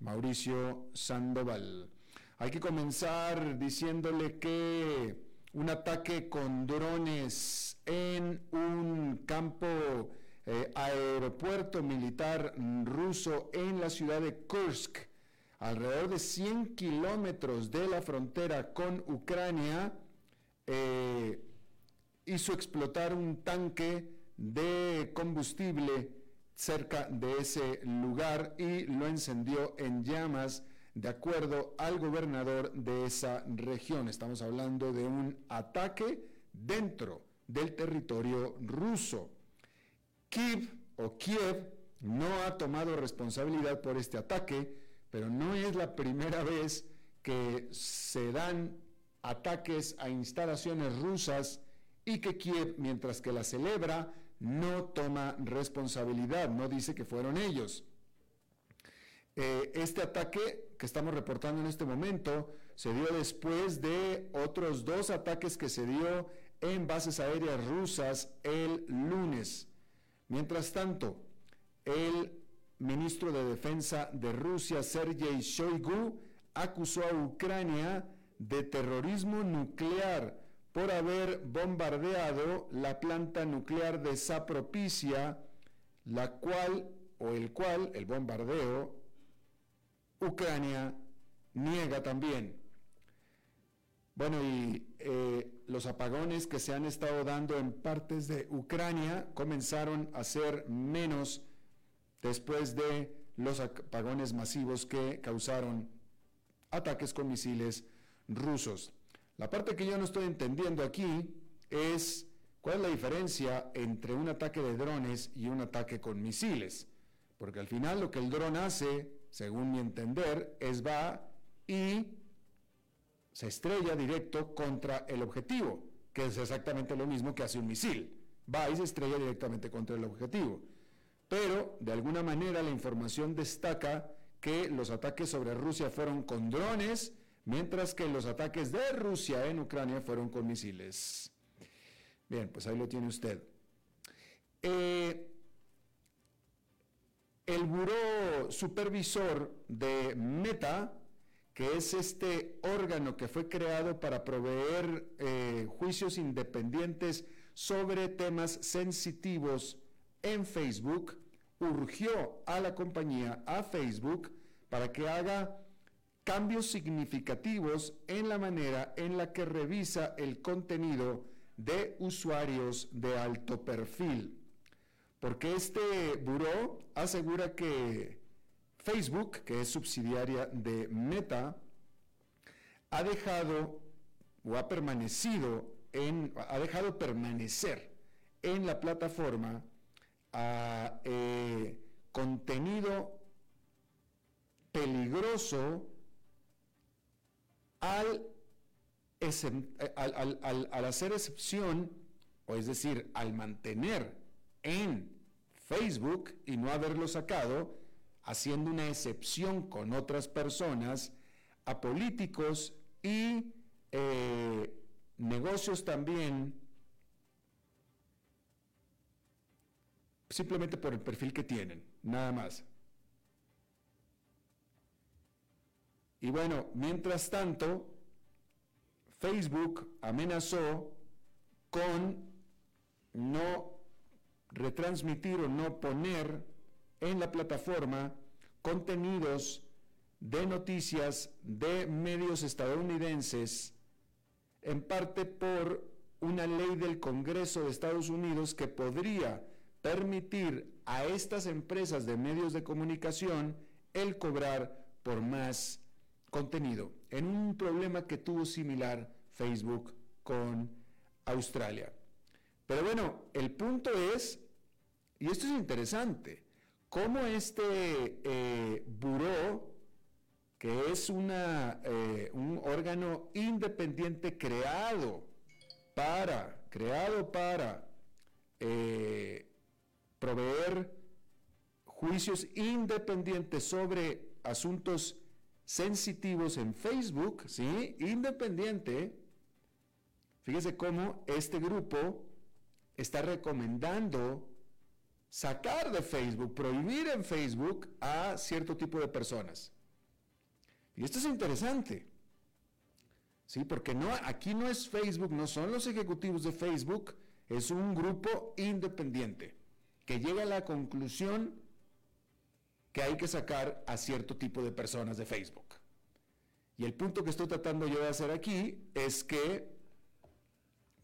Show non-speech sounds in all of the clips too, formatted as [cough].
Mauricio Sandoval. Hay que comenzar diciéndole que un ataque con drones en un campo eh, aeropuerto militar ruso en la ciudad de Kursk, alrededor de 100 kilómetros de la frontera con Ucrania, eh, hizo explotar un tanque de combustible cerca de ese lugar y lo encendió en llamas de acuerdo al gobernador de esa región. Estamos hablando de un ataque dentro del territorio ruso. Kiev o Kiev no ha tomado responsabilidad por este ataque, pero no es la primera vez que se dan ataques a instalaciones rusas y que Kiev, mientras que la celebra, no toma responsabilidad, no dice que fueron ellos. Eh, este ataque que estamos reportando en este momento se dio después de otros dos ataques que se dio en bases aéreas rusas el lunes. Mientras tanto, el ministro de Defensa de Rusia, Sergei Shoigu, acusó a Ucrania de terrorismo nuclear por haber bombardeado la planta nuclear de Zapropicia, la cual o el cual el bombardeo Ucrania niega también. Bueno, y eh, los apagones que se han estado dando en partes de Ucrania comenzaron a ser menos después de los apagones masivos que causaron ataques con misiles rusos. La parte que yo no estoy entendiendo aquí es cuál es la diferencia entre un ataque de drones y un ataque con misiles. Porque al final lo que el dron hace, según mi entender, es va y se estrella directo contra el objetivo, que es exactamente lo mismo que hace un misil. Va y se estrella directamente contra el objetivo. Pero, de alguna manera, la información destaca que los ataques sobre Rusia fueron con drones, mientras que los ataques de Rusia en Ucrania fueron con misiles. Bien, pues ahí lo tiene usted. Eh, el Buró Supervisor de Meta, que es este órgano que fue creado para proveer eh, juicios independientes sobre temas sensitivos en Facebook, urgió a la compañía, a Facebook, para que haga cambios significativos en la manera en la que revisa el contenido de usuarios de alto perfil. Porque este buró asegura que Facebook, que es subsidiaria de Meta, ha dejado o ha permanecido en, ha dejado permanecer en la plataforma eh, contenido peligroso al, al, hacer excepción, o es decir, al mantener en Facebook y no haberlo sacado, haciendo una excepción con otras personas, a políticos y eh, negocios también, simplemente por el perfil que tienen, nada más. Y bueno, mientras tanto, Facebook amenazó con no retransmitir o no poner en la plataforma contenidos de noticias de medios estadounidenses, en parte por una ley del Congreso de Estados Unidos que podría permitir a estas empresas de medios de comunicación el cobrar por más contenido, en un problema que tuvo similar Facebook con Australia. Pero bueno, el punto es, y esto es interesante, cómo este eh, buró, que es una, eh, un órgano independiente creado para, creado para eh, proveer juicios independientes sobre asuntos sensitivos en Facebook, ¿sí? Independiente. Fíjese cómo este grupo está recomendando sacar de Facebook, prohibir en Facebook a cierto tipo de personas. Y esto es interesante. Sí, porque no, aquí no es Facebook, no son los ejecutivos de Facebook, es un grupo independiente que llega a la conclusión que hay que sacar a cierto tipo de personas de Facebook. Y el punto que estoy tratando yo de hacer aquí es que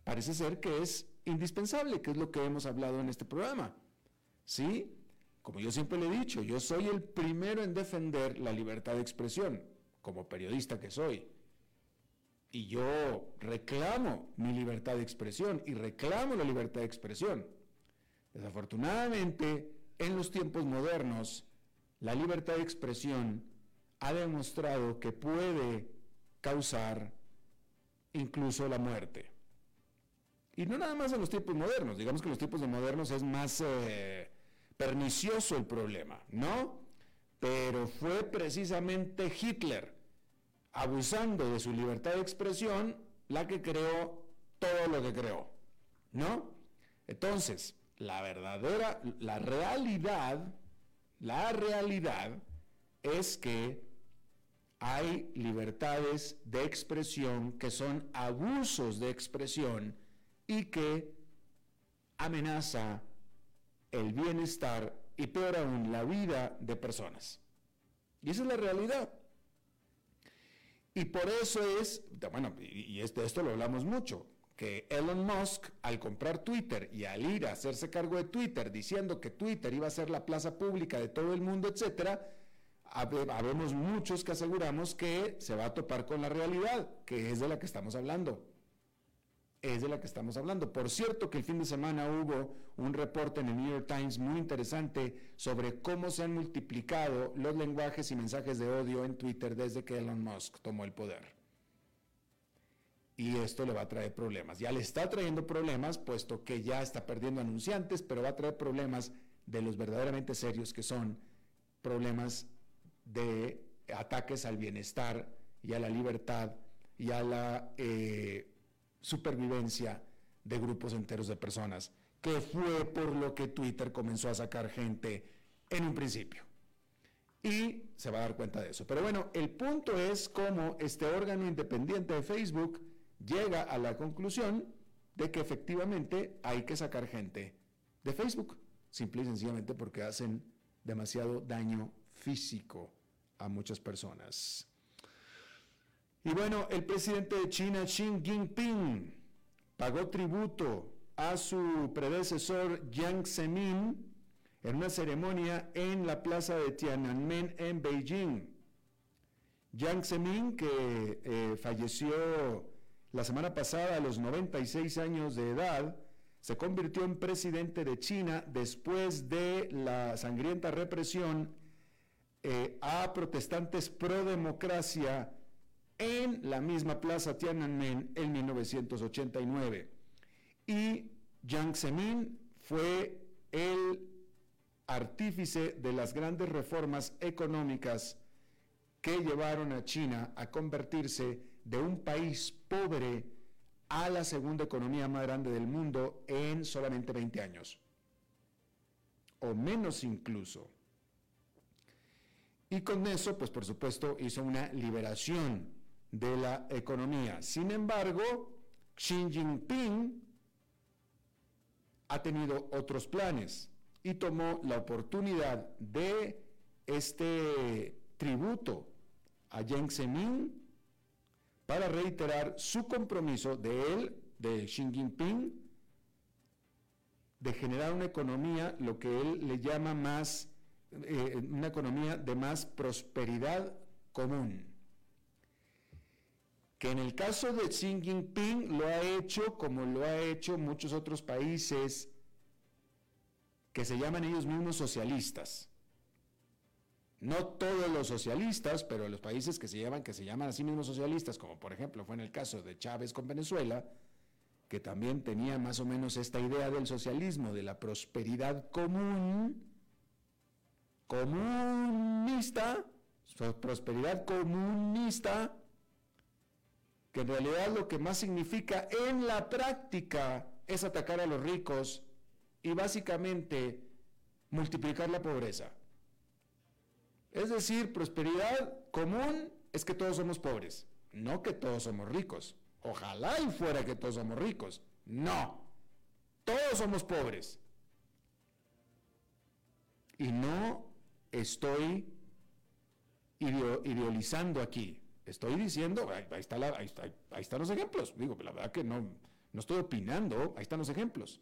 parece ser que es indispensable, que es lo que hemos hablado en este programa. ¿Sí? Como yo siempre le he dicho, yo soy el primero en defender la libertad de expresión, como periodista que soy. Y yo reclamo mi libertad de expresión y reclamo la libertad de expresión. Desafortunadamente, en los tiempos modernos, la libertad de expresión ha demostrado que puede causar incluso la muerte. Y no nada más en los tiempos modernos, digamos que en los tiempos modernos es más eh, pernicioso el problema, ¿no? Pero fue precisamente Hitler, abusando de su libertad de expresión, la que creó todo lo que creó, ¿no? Entonces, la verdadera, la realidad la realidad es que hay libertades de expresión que son abusos de expresión y que amenaza el bienestar y peor aún la vida de personas. Y esa es la realidad. Y por eso es, bueno, y esto, esto lo hablamos mucho, que Elon Musk, al comprar Twitter y al ir a hacerse cargo de Twitter diciendo que Twitter iba a ser la plaza pública de todo el mundo, etcétera, habemos muchos que aseguramos que se va a topar con la realidad, que es de la que estamos hablando. Es de la que estamos hablando. Por cierto que el fin de semana hubo un reporte en el New York Times muy interesante sobre cómo se han multiplicado los lenguajes y mensajes de odio en Twitter desde que Elon Musk tomó el poder y esto le va a traer problemas. Ya le está trayendo problemas, puesto que ya está perdiendo anunciantes, pero va a traer problemas de los verdaderamente serios, que son problemas de ataques al bienestar y a la libertad y a la eh, supervivencia de grupos enteros de personas, que fue por lo que Twitter comenzó a sacar gente en un principio. Y se va a dar cuenta de eso. Pero bueno, el punto es cómo este órgano independiente de Facebook llega a la conclusión de que efectivamente hay que sacar gente de Facebook, simple y sencillamente porque hacen demasiado daño físico a muchas personas. Y bueno, el presidente de China, Xi Jinping, pagó tributo a su predecesor Jiang Zemin en una ceremonia en la plaza de Tiananmen en Beijing. Jiang Zemin, que eh, falleció la semana pasada a los 96 años de edad, se convirtió en presidente de China después de la sangrienta represión eh, a protestantes pro democracia en la misma plaza Tiananmen en 1989. Y Jiang Zemin fue el artífice de las grandes reformas económicas que llevaron a China a convertirse de un país pobre a la segunda economía más grande del mundo en solamente 20 años, o menos incluso. Y con eso, pues por supuesto, hizo una liberación de la economía. Sin embargo, Xi Jinping ha tenido otros planes y tomó la oportunidad de este tributo a Jiang Zemin para reiterar su compromiso de él, de Xi Jinping, de generar una economía, lo que él le llama más, eh, una economía de más prosperidad común. Que en el caso de Xi Jinping lo ha hecho como lo ha hecho muchos otros países que se llaman ellos mismos socialistas. No todos los socialistas, pero los países que se llaman, que se llaman a sí mismos socialistas, como por ejemplo fue en el caso de Chávez con Venezuela, que también tenía más o menos esta idea del socialismo, de la prosperidad común, comunista, prosperidad comunista, que en realidad lo que más significa en la práctica es atacar a los ricos y básicamente multiplicar la pobreza. Es decir, prosperidad común es que todos somos pobres, no que todos somos ricos. Ojalá y fuera que todos somos ricos. No, todos somos pobres. Y no estoy idealizando aquí. Estoy diciendo, ahí, están los ejemplos. Digo, la verdad que no, no estoy opinando, ahí están los ejemplos.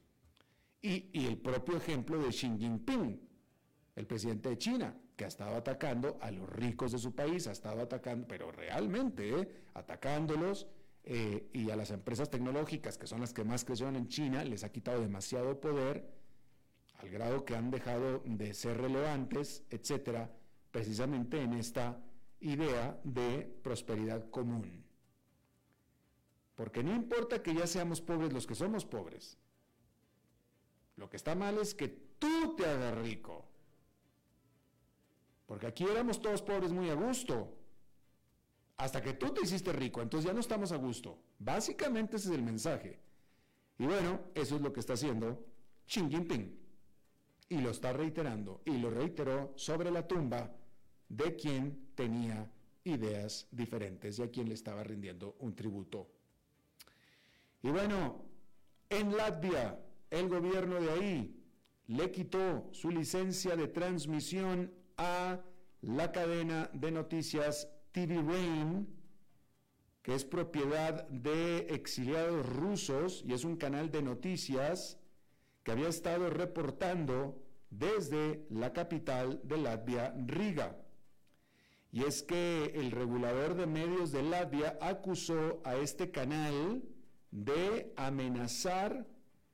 Y, y el propio ejemplo de Xi Jinping, el presidente de China ha estado atacando a los ricos de su país, ha estado atacando, pero realmente eh, atacándolos, eh, y a las empresas tecnológicas, que son las que más crecieron en China, les ha quitado demasiado poder, al grado que han dejado de ser relevantes, etcétera, precisamente en esta idea de prosperidad común. Porque no importa que ya seamos pobres los que somos pobres. Lo que está mal es que tú te hagas rico. Porque aquí éramos todos pobres muy a gusto. Hasta que tú te hiciste rico, entonces ya no estamos a gusto. Básicamente ese es el mensaje. Y bueno, eso es lo que está haciendo Xi Jinping. Y lo está reiterando. Y lo reiteró sobre la tumba de quien tenía ideas diferentes y a quien le estaba rindiendo un tributo. Y bueno, en Latvia, el gobierno de ahí le quitó su licencia de transmisión a la cadena de noticias TV Rain, que es propiedad de exiliados rusos y es un canal de noticias que había estado reportando desde la capital de Latvia, Riga. Y es que el regulador de medios de Latvia acusó a este canal de amenazar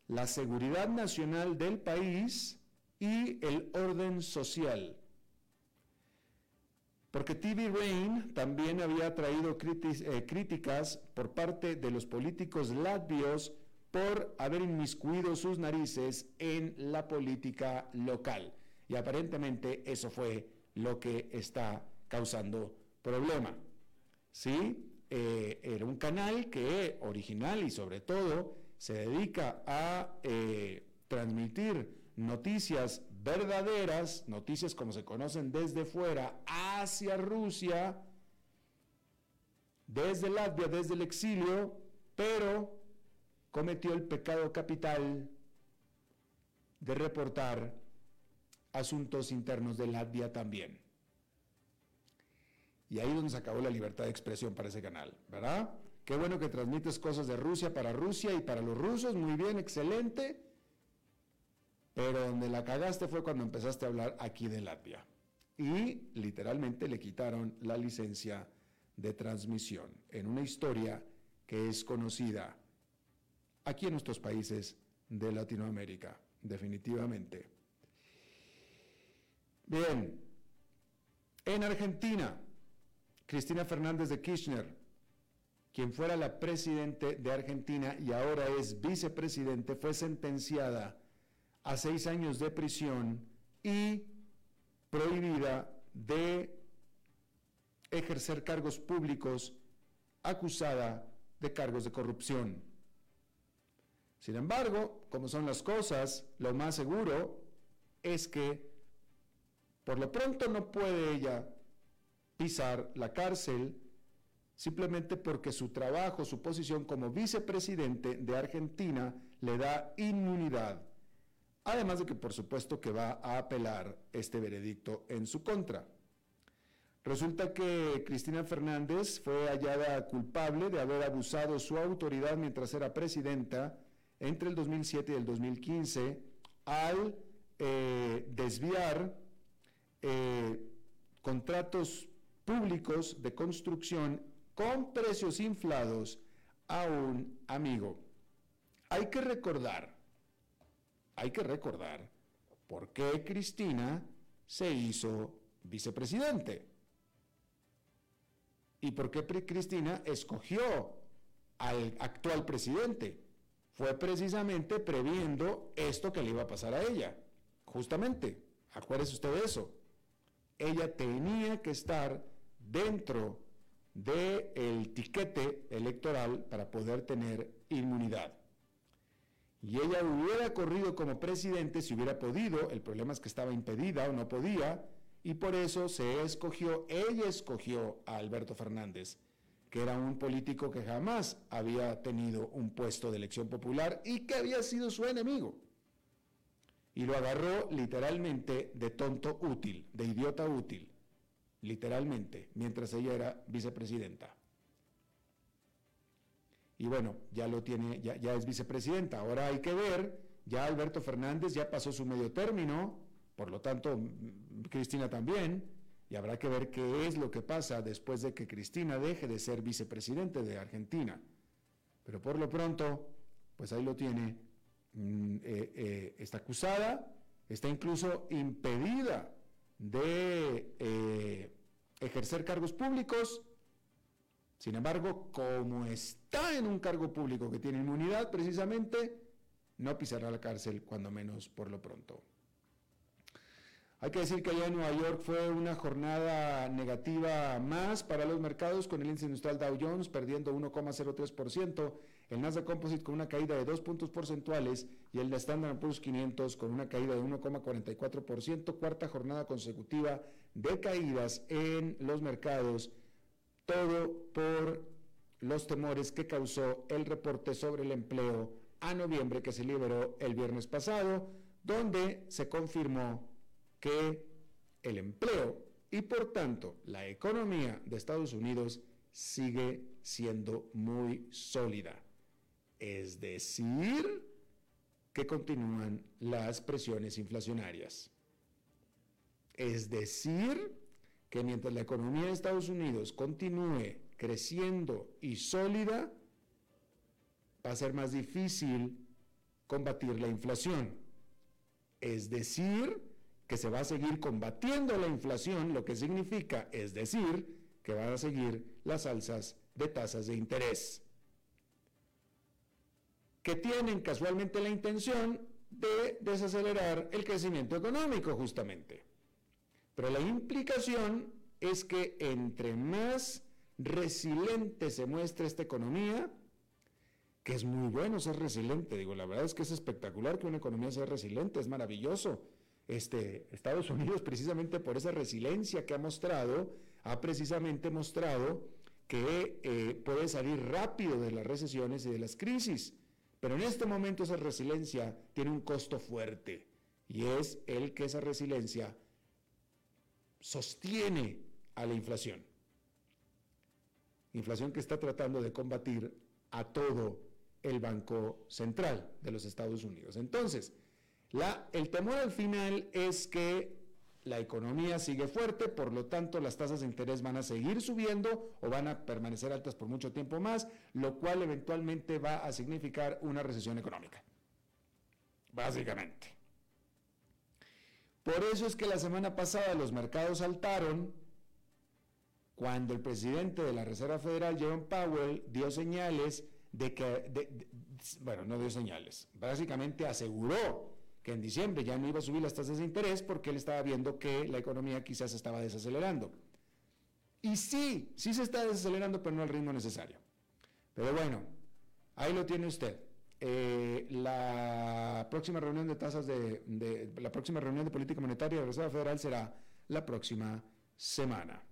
la seguridad nacional del país y el orden social porque TV Rain también había traído eh, críticas por parte de los políticos latvios por haber inmiscuido sus narices en la política local. Y aparentemente eso fue lo que está causando problema. ¿Sí? Eh, era un canal que original y sobre todo se dedica a eh, transmitir noticias verdaderas, noticias como se conocen desde fuera, hacia Rusia, desde Latvia, desde el exilio, pero cometió el pecado capital de reportar asuntos internos de Latvia también. Y ahí es donde se acabó la libertad de expresión para ese canal, ¿verdad? Qué bueno que transmites cosas de Rusia para Rusia y para los rusos, muy bien, excelente. Pero donde la cagaste fue cuando empezaste a hablar aquí de Latvia. Y literalmente le quitaron la licencia de transmisión en una historia que es conocida aquí en nuestros países de Latinoamérica, definitivamente. Bien, en Argentina, Cristina Fernández de Kirchner, quien fuera la presidente de Argentina y ahora es vicepresidente, fue sentenciada a seis años de prisión y prohibida de ejercer cargos públicos acusada de cargos de corrupción. Sin embargo, como son las cosas, lo más seguro es que por lo pronto no puede ella pisar la cárcel simplemente porque su trabajo, su posición como vicepresidente de Argentina le da inmunidad. Además de que por supuesto que va a apelar este veredicto en su contra. Resulta que Cristina Fernández fue hallada culpable de haber abusado su autoridad mientras era presidenta entre el 2007 y el 2015 al eh, desviar eh, contratos públicos de construcción con precios inflados a un amigo. Hay que recordar, hay que recordar por qué Cristina se hizo vicepresidente y por qué Cristina escogió al actual presidente. Fue precisamente previendo esto que le iba a pasar a ella. Justamente, acuérdese usted de eso. Ella tenía que estar dentro del tiquete electoral para poder tener inmunidad. Y ella hubiera corrido como presidente si hubiera podido, el problema es que estaba impedida o no podía, y por eso se escogió, ella escogió a Alberto Fernández, que era un político que jamás había tenido un puesto de elección popular y que había sido su enemigo. Y lo agarró literalmente de tonto útil, de idiota útil literalmente, mientras ella era vicepresidenta. Y bueno, ya lo tiene, ya, es vicepresidenta. Ahora hay que ver, ya Alberto Fernández ya pasó su medio término, por lo tanto, Cristina también, y habrá que ver qué es lo que pasa después de que Cristina deje de ser vicepresidente de Argentina. Pero por lo pronto, pues ahí lo tiene, mm, eh, eh, está acusada, está incluso impedida de eh, ejercer cargos públicos. Sin embargo, como está en un cargo público que tiene inmunidad, precisamente, no pisará la cárcel, cuando menos por lo pronto. Hay que decir que allá en Nueva York fue una jornada negativa más para los mercados, con el índice industrial Dow Jones perdiendo 1,03%, el Nasdaq Composite con una caída de 2 puntos porcentuales y el Standard Poor's 500 con una caída de 1,44%, cuarta jornada consecutiva de caídas en los mercados, todo por los temores que causó el reporte sobre el empleo a noviembre que se liberó el viernes pasado, donde se confirmó que el empleo y por tanto la economía de Estados Unidos sigue siendo muy sólida. Es decir, que continúan las presiones inflacionarias. Es decir, que mientras la economía de Estados Unidos continúe creciendo y sólida, va a ser más difícil combatir la inflación. Es decir, que se va a seguir combatiendo la inflación, lo que significa, es decir, que van a seguir las alzas de tasas de interés, que tienen casualmente la intención de desacelerar el crecimiento económico justamente. Pero la implicación es que entre más resiliente se muestre esta economía, que es muy bueno ser resiliente, digo, la verdad es que es espectacular que una economía sea resiliente, es maravilloso, este, Estados Unidos, precisamente por esa resiliencia que ha mostrado, ha precisamente mostrado que eh, puede salir rápido de las recesiones y de las crisis. Pero en este momento esa resiliencia tiene un costo fuerte y es el que esa resiliencia sostiene a la inflación. Inflación que está tratando de combatir a todo el Banco Central de los Estados Unidos. Entonces, el temor al final es que la economía sigue fuerte, por lo tanto las tasas de interés van a seguir subiendo o van a permanecer altas por mucho tiempo más, lo cual eventualmente va a significar una recesión económica. Básicamente. Por eso es que la semana pasada los mercados saltaron cuando el presidente de la Reserva Federal, Jerome Powell, dio señales de que, bueno, no dio señales, básicamente aseguró que en diciembre ya no iba a subir las tasas de interés porque él estaba viendo que la economía quizás estaba desacelerando. Y sí, sí se está desacelerando, pero no al ritmo necesario. Pero bueno, ahí lo tiene usted. Eh, la próxima reunión de tasas de, la próxima reunión de política monetaria de la Reserva Federal será la próxima semana.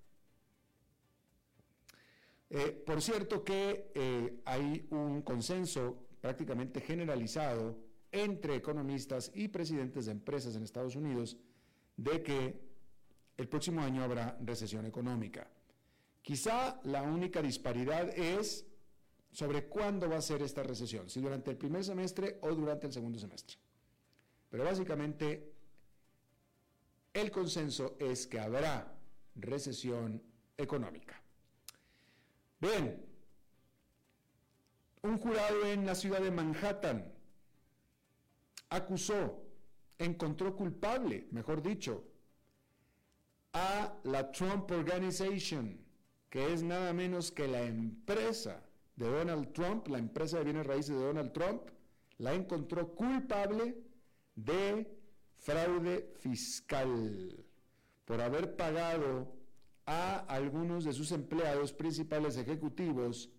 Eh, por cierto que eh, hay un consenso prácticamente generalizado entre economistas y presidentes de empresas en Estados Unidos de que el próximo año habrá recesión económica. Quizá la única disparidad es sobre cuándo va a ser esta recesión, si durante el primer semestre o durante el segundo semestre. Pero básicamente el consenso es que habrá recesión económica. Bien, un jurado en la ciudad de Manhattan acusó, encontró culpable, mejor dicho, a la Trump Organization, que es nada menos que la empresa de Donald Trump, la empresa de bienes raíces de Donald Trump, la encontró culpable de fraude fiscal por haber pagado a algunos de sus empleados principales ejecutivos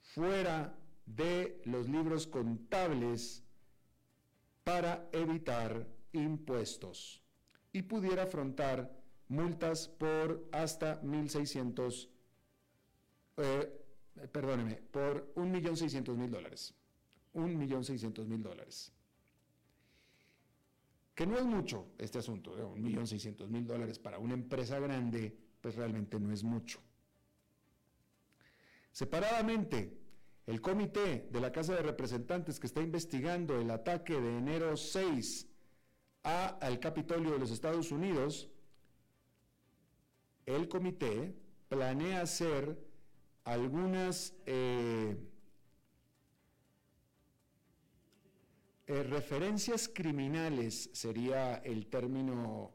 fuera de los libros contables para evitar impuestos y pudiera afrontar multas por hasta 1.600, eh, perdóneme, por 1.600.000 dólares. 1.600.000 dólares. Que no es mucho este asunto, de 1.600.000 dólares para una empresa grande, pues realmente no es mucho. Separadamente, el comité de la Casa de Representantes que está investigando el ataque de enero 6 a, al Capitolio de los Estados Unidos, el comité planea hacer algunas eh, eh, referencias criminales, sería el término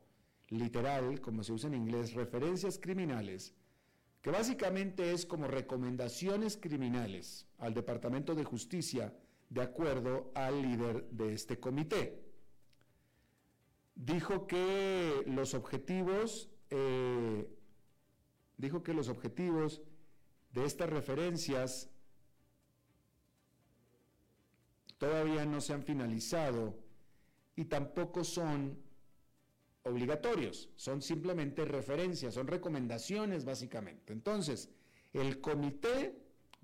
literal, como se usa en inglés, referencias criminales, que básicamente es como recomendaciones criminales al Departamento de Justicia de acuerdo al líder de este comité. Dijo que los objetivos, eh, dijo que los objetivos de estas referencias todavía no se han finalizado y tampoco son obligatorios, son simplemente referencias, son recomendaciones básicamente. Entonces, el comité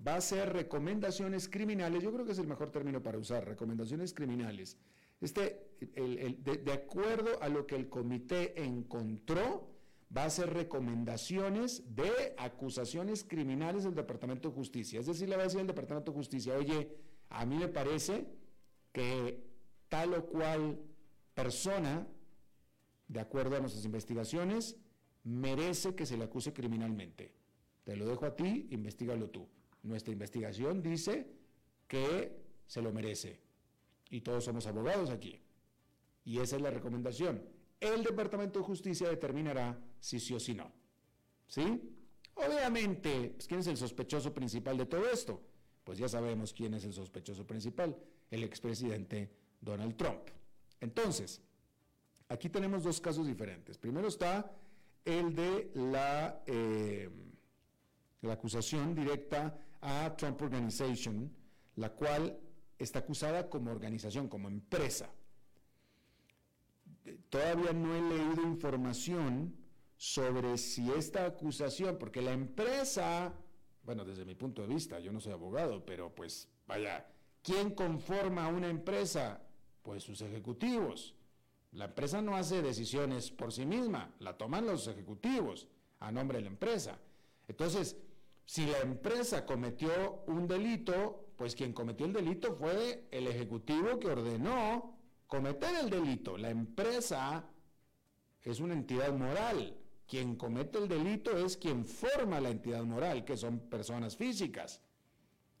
va a hacer recomendaciones criminales, yo creo que es el mejor término para usar, recomendaciones criminales. Este, de, acuerdo a lo que el comité encontró, va a hacer recomendaciones de acusaciones criminales del Departamento de Justicia. Es decir, le va a decir al Departamento de Justicia, oye, a mí me parece que tal o cual persona de acuerdo a nuestras investigaciones, merece que se le acuse criminalmente. Te lo dejo a ti, investigalo tú. Nuestra investigación dice que se lo merece. Y todos somos abogados aquí. Y esa es la recomendación. El Departamento de Justicia determinará si sí o si no. ¿Sí? Obviamente, pues, ¿quién es el sospechoso principal de todo esto? Pues ya sabemos quién es el sospechoso principal, el expresidente Donald Trump. Entonces, Aquí tenemos dos casos diferentes. Primero está el de la, eh, la acusación directa a Trump Organization, la cual está acusada como organización, como empresa. Todavía no he leído información sobre si esta acusación, porque la empresa, bueno, desde mi punto de vista, yo no soy abogado, pero pues vaya, ¿quién conforma una empresa? Pues sus ejecutivos. La empresa no hace decisiones por sí misma, la toman los ejecutivos a nombre de la empresa. Entonces, si la empresa cometió un delito, pues quien cometió el delito fue el ejecutivo que ordenó cometer el delito. La empresa es una entidad moral. Quien comete el delito es quien forma la entidad moral, que son personas físicas.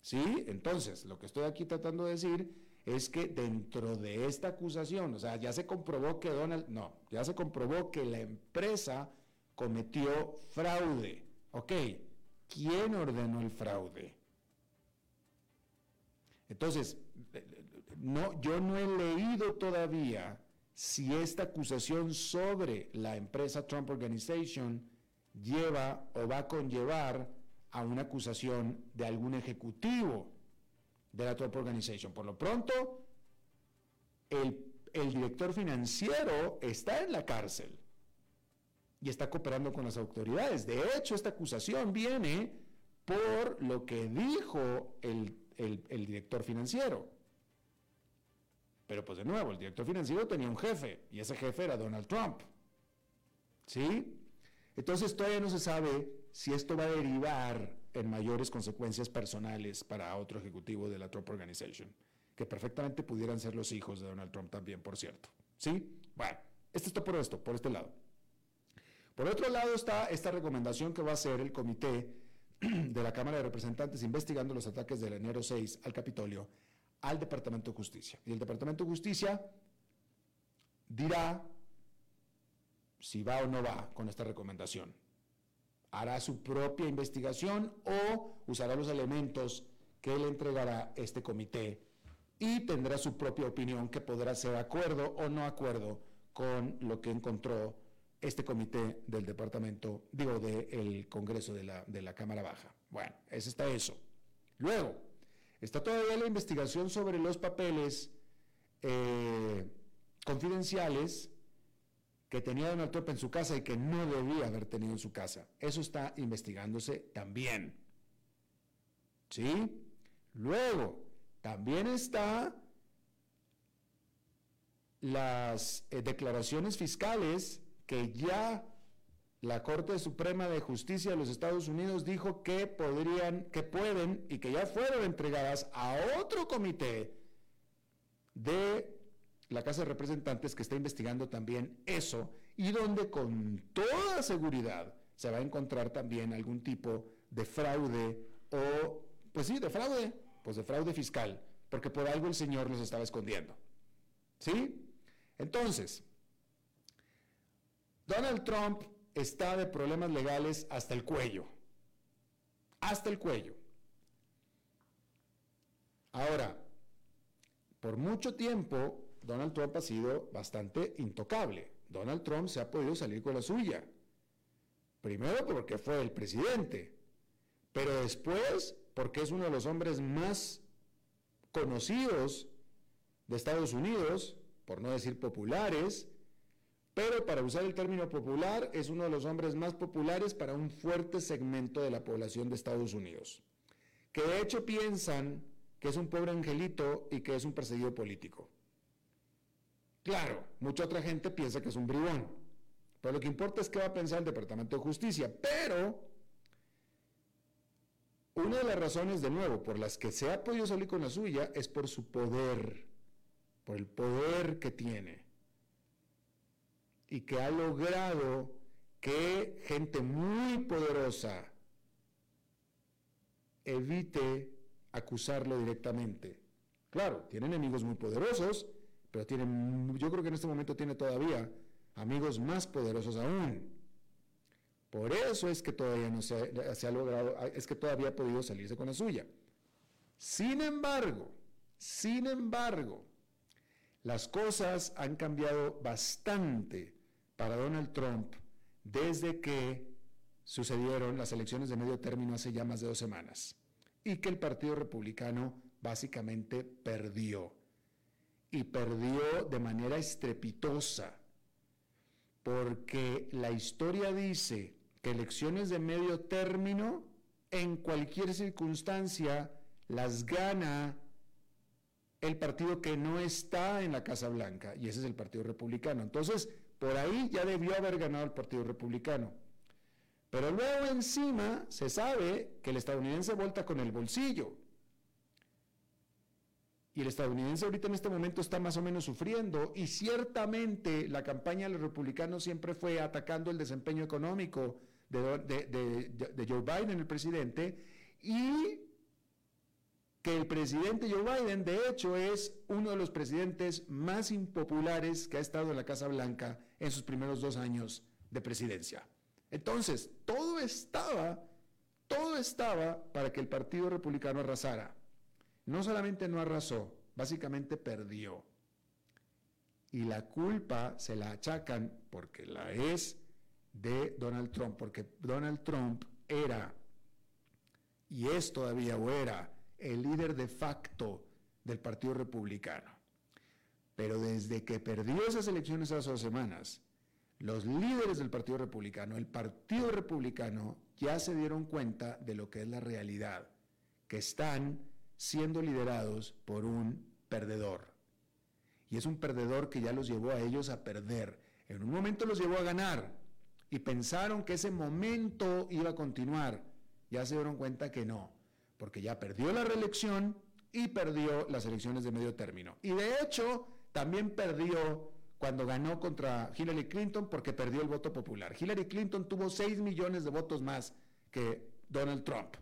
¿Sí? Entonces, lo que estoy aquí tratando de decir es que dentro de esta acusación, o sea, ya se comprobó que Donald, no, ya se comprobó que la empresa cometió fraude. Ok, ¿quién ordenó el fraude? Entonces, no, yo no he leído todavía si esta acusación sobre la empresa Trump Organization lleva o va a conllevar a una acusación de algún ejecutivo de la Trump Organization. Por lo pronto, el, director financiero está en la cárcel y está cooperando con las autoridades. De hecho, esta acusación viene por lo que dijo el, director financiero. Pero pues de nuevo, el director financiero tenía un jefe y ese jefe era Donald Trump. ¿Sí? Entonces todavía no se sabe si esto va a derivar en mayores consecuencias personales para otro ejecutivo de la Trump Organization, que perfectamente pudieran ser los hijos de Donald Trump también, por cierto. ¿Sí? Bueno, esto está por esto, por este lado. Por otro lado está esta recomendación que va a hacer el comité [clears throat] de la Cámara de Representantes investigando los ataques del enero 6 al Capitolio al Departamento de Justicia. Y el Departamento de Justicia dirá si va o no va con esta recomendación. Hará su propia investigación o usará los elementos que le entregará este comité y tendrá su propia opinión que podrá ser acuerdo o no acuerdo con lo que encontró este comité del departamento, digo, del Congreso de la, de la Cámara Baja. Bueno, eso está eso. Luego, está todavía la investigación sobre los papeles eh, confidenciales que tenía Donald Trump en su casa y que no debía haber tenido en su casa. Eso está investigándose también. ¿Sí? Luego, también está las eh, declaraciones fiscales que ya la Corte Suprema de Justicia de los Estados Unidos dijo que podrían, que pueden y que ya fueron entregadas a otro comité de la Casa de Representantes que está investigando también eso y donde con toda seguridad se va a encontrar también algún tipo de fraude o, pues sí, de fraude, pues de fraude fiscal, porque por algo el señor los estaba escondiendo. ¿Sí? Entonces, Donald Trump está de problemas legales hasta el cuello. Hasta el cuello. Ahora, por mucho tiempo, Donald Trump ha sido bastante intocable. Donald Trump se ha podido salir con la suya. Primero porque fue el presidente, pero después porque es uno de los hombres más conocidos de Estados Unidos, por no decir populares, pero para usar el término popular, es uno de los hombres más populares para un fuerte segmento de la población de Estados Unidos, que de hecho piensan que es un pobre angelito y que es un perseguido político. Claro, mucha otra gente piensa que es un bribón, pero lo que importa es qué va a pensar el Departamento de Justicia, pero una de las razones, de nuevo, por las que se ha podido salir con la suya es por su poder, por el poder que tiene y que ha logrado que gente muy poderosa evite acusarlo directamente. Claro, tiene enemigos muy poderosos, pero tiene, yo creo que en este momento tiene todavía amigos más poderosos aún. Por eso es que todavía no se, se ha logrado, es que todavía ha podido salirse con la suya. Sin embargo, sin embargo, las cosas han cambiado bastante para Donald Trump desde que sucedieron las elecciones de medio término hace ya más de dos semanas y que el Partido Republicano básicamente perdió. Y perdió de manera estrepitosa, porque la historia dice que elecciones de medio término, en cualquier circunstancia, las gana el partido que no está en la Casa Blanca, y ese es el Partido Republicano. Entonces, por ahí ya debió haber ganado el Partido Republicano. Pero luego encima se sabe que el estadounidense vuelta con el bolsillo. Y el estadounidense ahorita en este momento está más o menos sufriendo y ciertamente la campaña de los republicanos siempre fue atacando el desempeño económico de, Joe Biden, el presidente, y que el presidente Joe Biden, de hecho, es uno de los presidentes más impopulares que ha estado en la Casa Blanca en sus primeros dos años de presidencia. Entonces, todo estaba, todo estaba para que el Partido Republicano arrasara. No solamente no arrasó, básicamente perdió. Y la culpa se la achacan, porque la es, de Donald Trump, porque Donald Trump era, y es todavía o era, el líder de facto del Partido Republicano. Pero desde que perdió esas elecciones hace dos semanas, los líderes del Partido Republicano, el Partido Republicano, ya se dieron cuenta de lo que es la realidad, que están siendo liderados por un perdedor. Y es un perdedor que ya los llevó a ellos a perder. En un momento los llevó a ganar y pensaron que ese momento iba a continuar. Ya se dieron cuenta que no, porque ya perdió la reelección y perdió las elecciones de medio término. Y de hecho, también perdió cuando ganó contra Hillary Clinton porque perdió el voto popular. Hillary Clinton tuvo 6 millones de votos más que Donald Trump.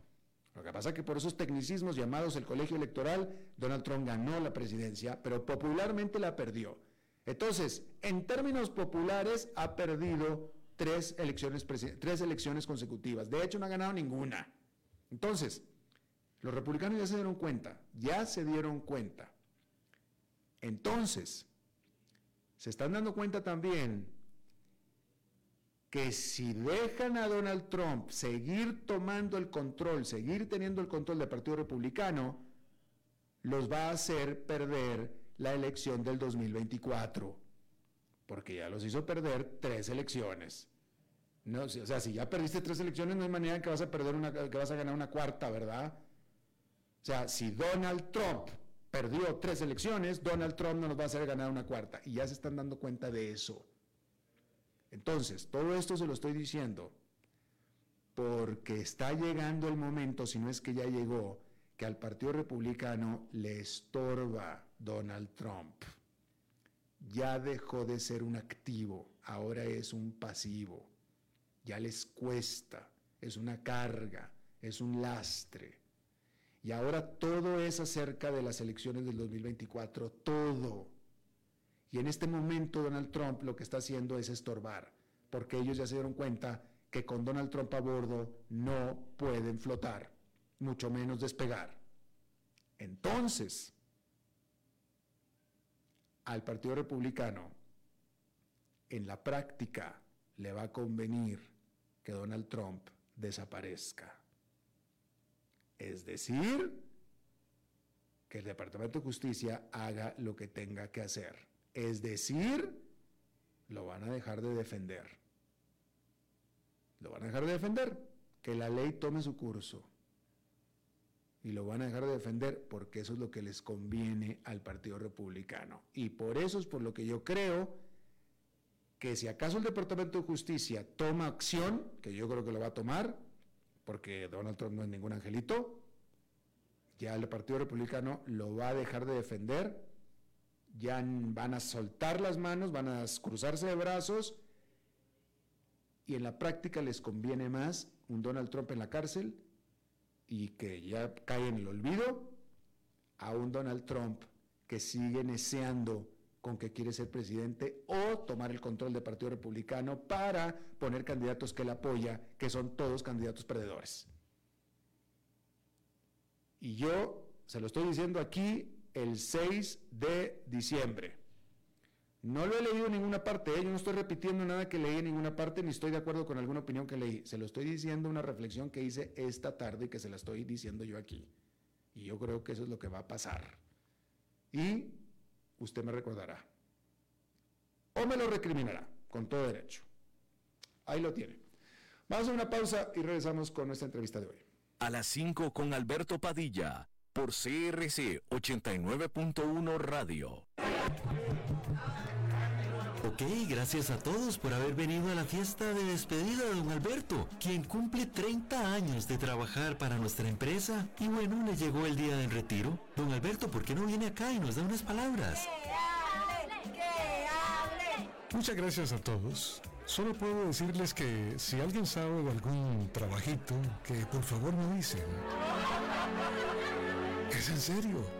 Lo que pasa es que por esos tecnicismos llamados el colegio electoral, Donald Trump ganó la presidencia, pero popularmente la perdió. Entonces, en términos populares, ha perdido tres elecciones, tres elecciones consecutivas. De hecho, no ha ganado ninguna. Entonces, los republicanos ya se dieron cuenta, ya se dieron cuenta. Entonces, se están dando cuenta también que si dejan a Donald Trump seguir tomando el control, seguir teniendo el control del Partido Republicano, los va a hacer perder la elección del 2024, porque ya los hizo perder tres elecciones. No, o sea, si ya perdiste tres elecciones, no hay manera que vas a perder una, que vas a ganar una cuarta, ¿verdad? O sea, si Donald Trump perdió tres elecciones, Donald Trump no nos va a hacer ganar una cuarta. Y ya se están dando cuenta de eso. Entonces, todo esto se lo estoy diciendo porque está llegando el momento, si no es que ya llegó, que al Partido Republicano le estorba Donald Trump. Ya dejó de ser un activo, ahora es un pasivo. Ya les cuesta, es una carga, es un lastre. Y ahora todo es acerca de las elecciones del 2024, todo. Y en este momento Donald Trump lo que está haciendo es estorbar, porque ellos ya se dieron cuenta que con Donald Trump a bordo no pueden flotar, mucho menos despegar. Entonces, al Partido Republicano, en la práctica, le va a convenir que Donald Trump desaparezca. Es decir, que el Departamento de Justicia haga lo que tenga que hacer. Es decir, lo van a dejar de defender. Lo van a dejar de defender. Que la ley tome su curso. Y lo van a dejar de defender porque eso es lo que les conviene al Partido Republicano. Y por eso es por lo que yo creo que si acaso el Departamento de Justicia toma acción, que yo creo que lo va a tomar, porque Donald Trump no es ningún angelito, ya el Partido Republicano lo va a dejar de defender, ya van a soltar las manos, van a cruzarse de brazos y en la práctica les conviene más un Donald Trump en la cárcel y que ya cae en el olvido a un Donald Trump que sigue deseando con que quiere ser presidente o tomar el control del Partido Republicano para poner candidatos que él apoya, que son todos candidatos perdedores. Y yo se lo estoy diciendo aquí el 6 de diciembre. No lo he leído en ninguna parte, ¿eh? yo no estoy repitiendo nada que leí en ninguna parte, ni estoy de acuerdo con alguna opinión que leí. Se lo estoy diciendo una reflexión que hice esta tarde y que se la estoy diciendo yo aquí. Y yo creo que eso es lo que va a pasar. Y usted me recordará. O me lo recriminará, con todo derecho. Ahí lo tiene. Vamos a una pausa y regresamos con nuestra entrevista de hoy. A las 5 con Alberto Padilla, por CRC 89.1 Radio. Ok, gracias a todos por haber venido a la fiesta de despedida de don Alberto, quien cumple 30 años de trabajar para nuestra empresa. Y bueno, le llegó el día del retiro. Don Alberto, ¿por qué no viene acá y nos da unas palabras? Muchas gracias a todos. Solo puedo decirles que si alguien sabe de algún trabajito, que por favor me dicen. Es en serio.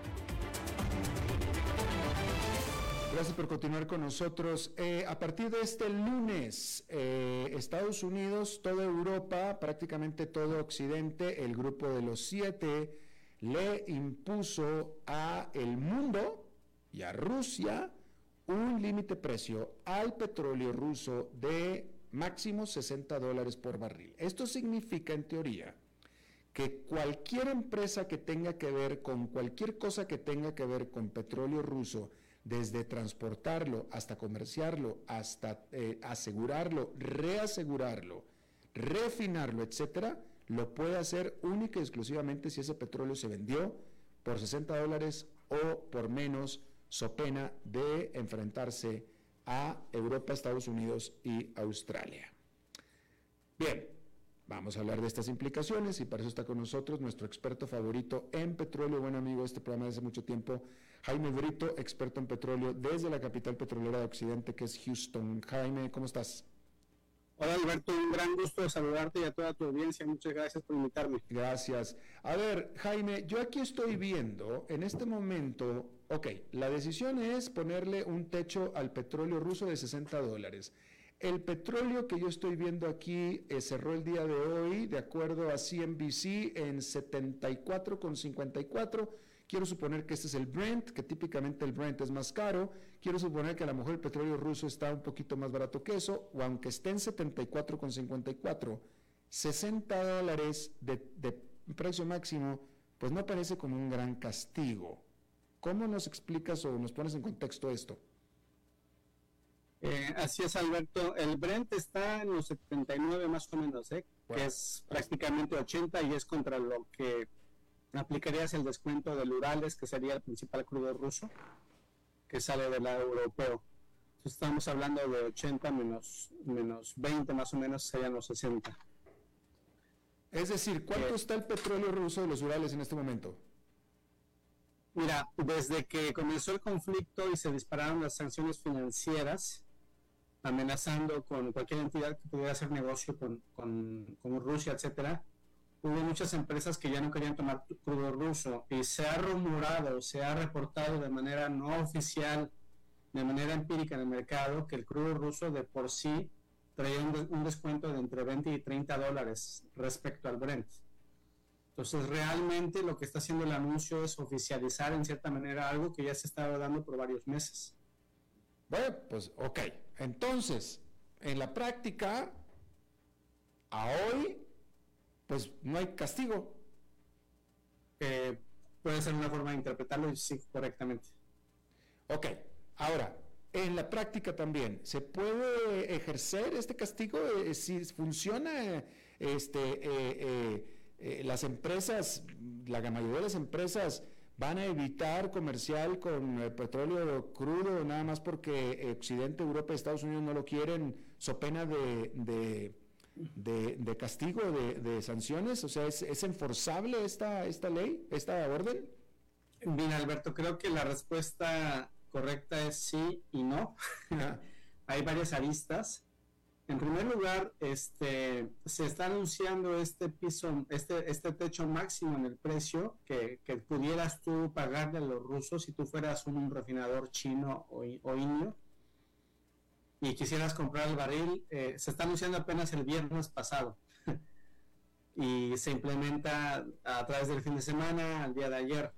Gracias por continuar con nosotros. Eh, a partir de este lunes, eh, Estados Unidos, toda Europa, prácticamente todo Occidente, el grupo de los siete, le impuso a el mundo y a Rusia un límite precio al petróleo ruso de máximo 60 dólares por barril. Esto significa, en teoría, que cualquier empresa que tenga que ver con cualquier cosa que tenga que ver con petróleo ruso, desde transportarlo hasta comerciarlo, hasta eh, asegurarlo, reasegurarlo, refinarlo, etcétera, lo puede hacer única y exclusivamente si ese petróleo se vendió por 60 dólares o por menos, so pena de enfrentarse a Europa, Estados Unidos y Australia. Bien, Vamos a hablar de estas implicaciones y para eso está con nosotros nuestro experto favorito en petróleo, buen amigo de este programa desde mucho tiempo, Jaime Brito, experto en petróleo desde la capital petrolera de Occidente, que es Houston. Jaime, ¿cómo estás? Hola Alberto, un gran gusto de saludarte y a toda tu audiencia. Muchas gracias por invitarme. Gracias. A ver, Jaime, yo aquí estoy viendo en este momento, ok, la decisión es ponerle un techo al petróleo ruso de 60 dólares. El petróleo que yo estoy viendo aquí eh, cerró el día de hoy, de acuerdo a CNBC, en 74,54. Quiero suponer que este es el Brent, que típicamente el Brent es más caro. Quiero suponer que a lo mejor el petróleo ruso está un poquito más barato que eso, o aunque esté en 74,54, 60 dólares de, de precio máximo, pues no parece como un gran castigo. ¿Cómo nos explicas o nos pones en contexto esto? Eh, así es, Alberto. El Brent está en los 79 más o menos, ¿eh? que es prácticamente 80 y es contra lo que aplicarías el descuento del Urales, que sería el principal crudo ruso, que sale del lado europeo. estamos hablando de 80 menos, menos 20 más o menos serían los 60. Es decir, ¿cuánto eh, está el petróleo ruso de los Urales en este momento? Mira, desde que comenzó el conflicto y se dispararon las sanciones financieras, amenazando con cualquier entidad que pudiera hacer negocio con, con, Rusia, etcétera, hubo muchas empresas que ya no querían tomar crudo ruso y se ha rumorado, se ha reportado de manera no oficial, de manera empírica en el mercado, que el crudo ruso de por sí traía un, descuento de entre 20 y 30 dólares respecto al Brent. Entonces, realmente lo que está haciendo el anuncio es oficializar en cierta manera algo que ya se estaba dando por varios meses. Bueno, pues ok. Entonces, en la práctica, a hoy, pues no hay castigo. Eh, puede ser una forma de interpretarlo sí, correctamente. Ok, ahora, en la práctica también, ¿se puede ejercer este castigo? Eh, si funciona, este, eh, las empresas, la mayoría de las empresas van a evitar comercial con el petróleo crudo nada más porque Occidente, Europa y Estados Unidos no lo quieren, so pena de, de, castigo, de, sanciones? O sea, ¿es, ¿es, enforzable esta, esta ley, esta orden? Bien, Alberto, creo que la respuesta correcta es sí y no. [laughs] Hay varias aristas. En primer lugar, este, se está anunciando este piso, este, este techo máximo en el precio que, pudieras tú pagarle a los rusos si tú fueras un refinador chino o, o indio y quisieras comprar el barril. Eh, se está anunciando apenas el viernes pasado [laughs] y se implementa a través del fin de semana, al día de ayer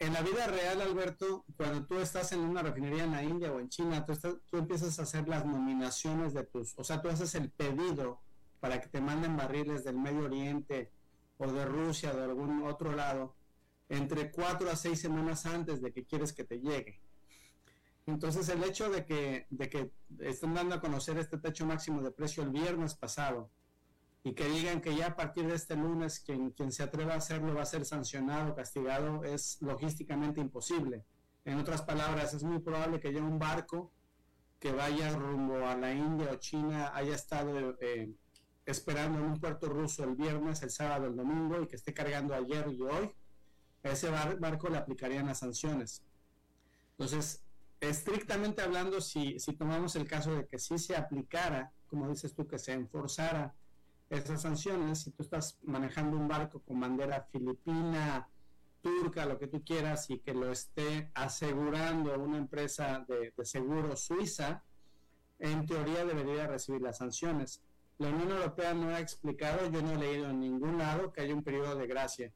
en la vida real, Alberto, cuando tú estás en una refinería en la India o en China, tú, empiezas a hacer las nominaciones de tus, o sea, tú haces el pedido para que te manden barriles del Medio Oriente o de Rusia o de algún otro lado entre cuatro a seis semanas antes de que quieres que te llegue. Entonces el hecho de que, de que estén dando a conocer este techo máximo de precio el viernes pasado y que digan que ya a partir de este lunes quien, quien se atreva a hacerlo va a ser sancionado, castigado, es logísticamente imposible. En otras palabras, es muy probable que ya un barco que vaya rumbo a la India o China haya estado eh, esperando en un puerto ruso el viernes, el sábado, el domingo y que esté cargando ayer y hoy, a ese barco le aplicarían las sanciones. Entonces, estrictamente hablando, si, si tomamos el caso de que sí se aplicara, como dices tú, que se enforzara esas sanciones, si tú estás manejando un barco con bandera filipina, turca, lo que tú quieras, y que lo esté asegurando una empresa de, seguro suiza, en teoría debería recibir las sanciones. La Unión Europea no ha explicado, yo no he leído en ningún lado que haya un periodo de gracia,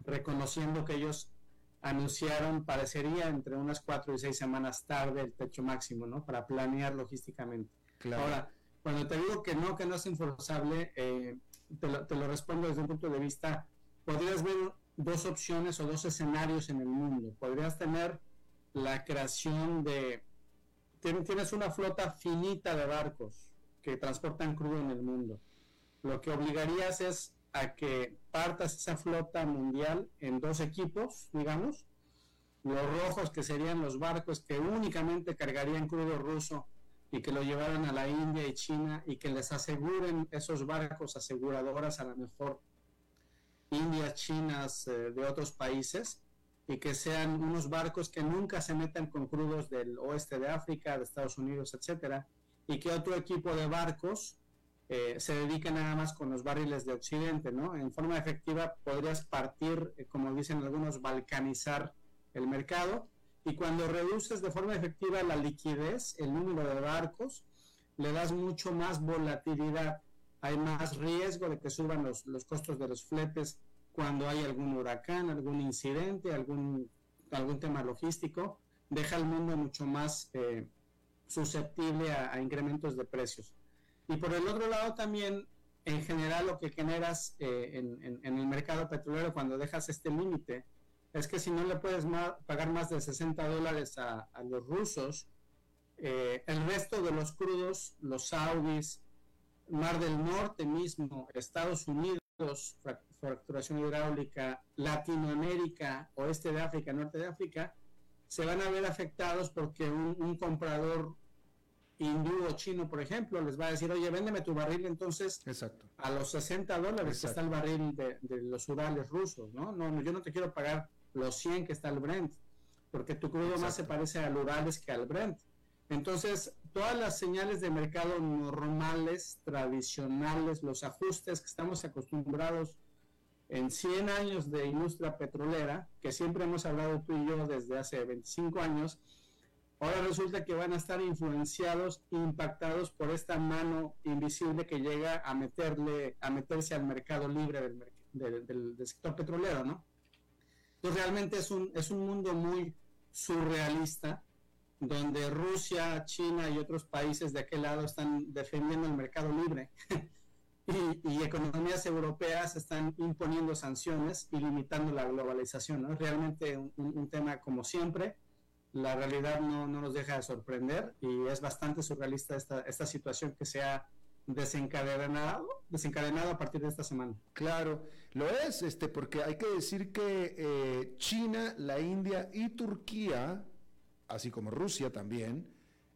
reconociendo que ellos anunciaron, parecería entre unas cuatro y seis semanas tarde el techo máximo, ¿no? Para planear logísticamente. Ahora, cuando te digo que no, que no es enforzable, eh, te, lo, te, lo, respondo desde un punto de vista, podrías ver dos opciones o dos escenarios en el mundo. Podrías tener la creación de, tienes una flota finita de barcos que transportan crudo en el mundo. Lo que obligarías es a que partas esa flota mundial en dos equipos, digamos, los rojos que serían los barcos que únicamente cargarían crudo ruso y que lo llevaran a la India y China y que les aseguren esos barcos aseguradoras a lo mejor Indias, Chinas, eh, de otros países y que sean unos barcos que nunca se metan con crudos del oeste de África, de Estados Unidos, etcétera, y que otro equipo de barcos eh, se dedique nada más con los barriles de Occidente, ¿no? En forma efectiva podrías partir, eh, como dicen algunos, balcanizar el mercado y cuando reduces de forma efectiva la liquidez, el número de barcos, le das mucho más volatilidad hay más riesgo de que suban los, costos de los fletes cuando hay algún huracán, algún incidente, algún, algún tema logístico, deja al mundo mucho más eh, susceptible a, incrementos de precios. Y por el otro lado también, en general, lo que generas eh, en, el mercado petrolero cuando dejas este límite es que si no le puedes pagar más de 60 dólares a, los rusos, eh, el resto de los crudos, los saudis, Mar del Norte mismo, Estados Unidos, fracturación hidráulica, Latinoamérica, oeste de África, norte de África, se van a ver afectados porque un, comprador hindú o chino, por ejemplo, les va a decir, oye, véndeme tu barril entonces Exacto. a los 60 dólares que está el barril de, los Urales rusos, ¿no? ¿no? yo no te quiero pagar los 100 que está el Brent, porque tu crudo más se parece al Urales que al Brent. Entonces, todas las señales de mercado normales, tradicionales, los ajustes que estamos acostumbrados en 100 años de industria petrolera, que siempre hemos hablado tú y yo desde hace 25 años, ahora resulta que van a estar influenciados, impactados por esta mano invisible que llega a meterle, a meterse al mercado libre del, del sector petrolero, ¿no? Realmente es un, es un mundo muy surrealista donde Rusia, China y otros países de aquel lado están defendiendo el mercado libre [laughs] y, economías europeas están imponiendo sanciones y limitando la globalización. ¿no? Realmente un, tema como siempre. La realidad no, nos deja de sorprender y es bastante surrealista esta, esta situación que se ha desencadenado, desencadenado a partir de esta semana. Claro, lo es, este, porque hay que decir que eh, China, la India y Turquía así como Rusia también,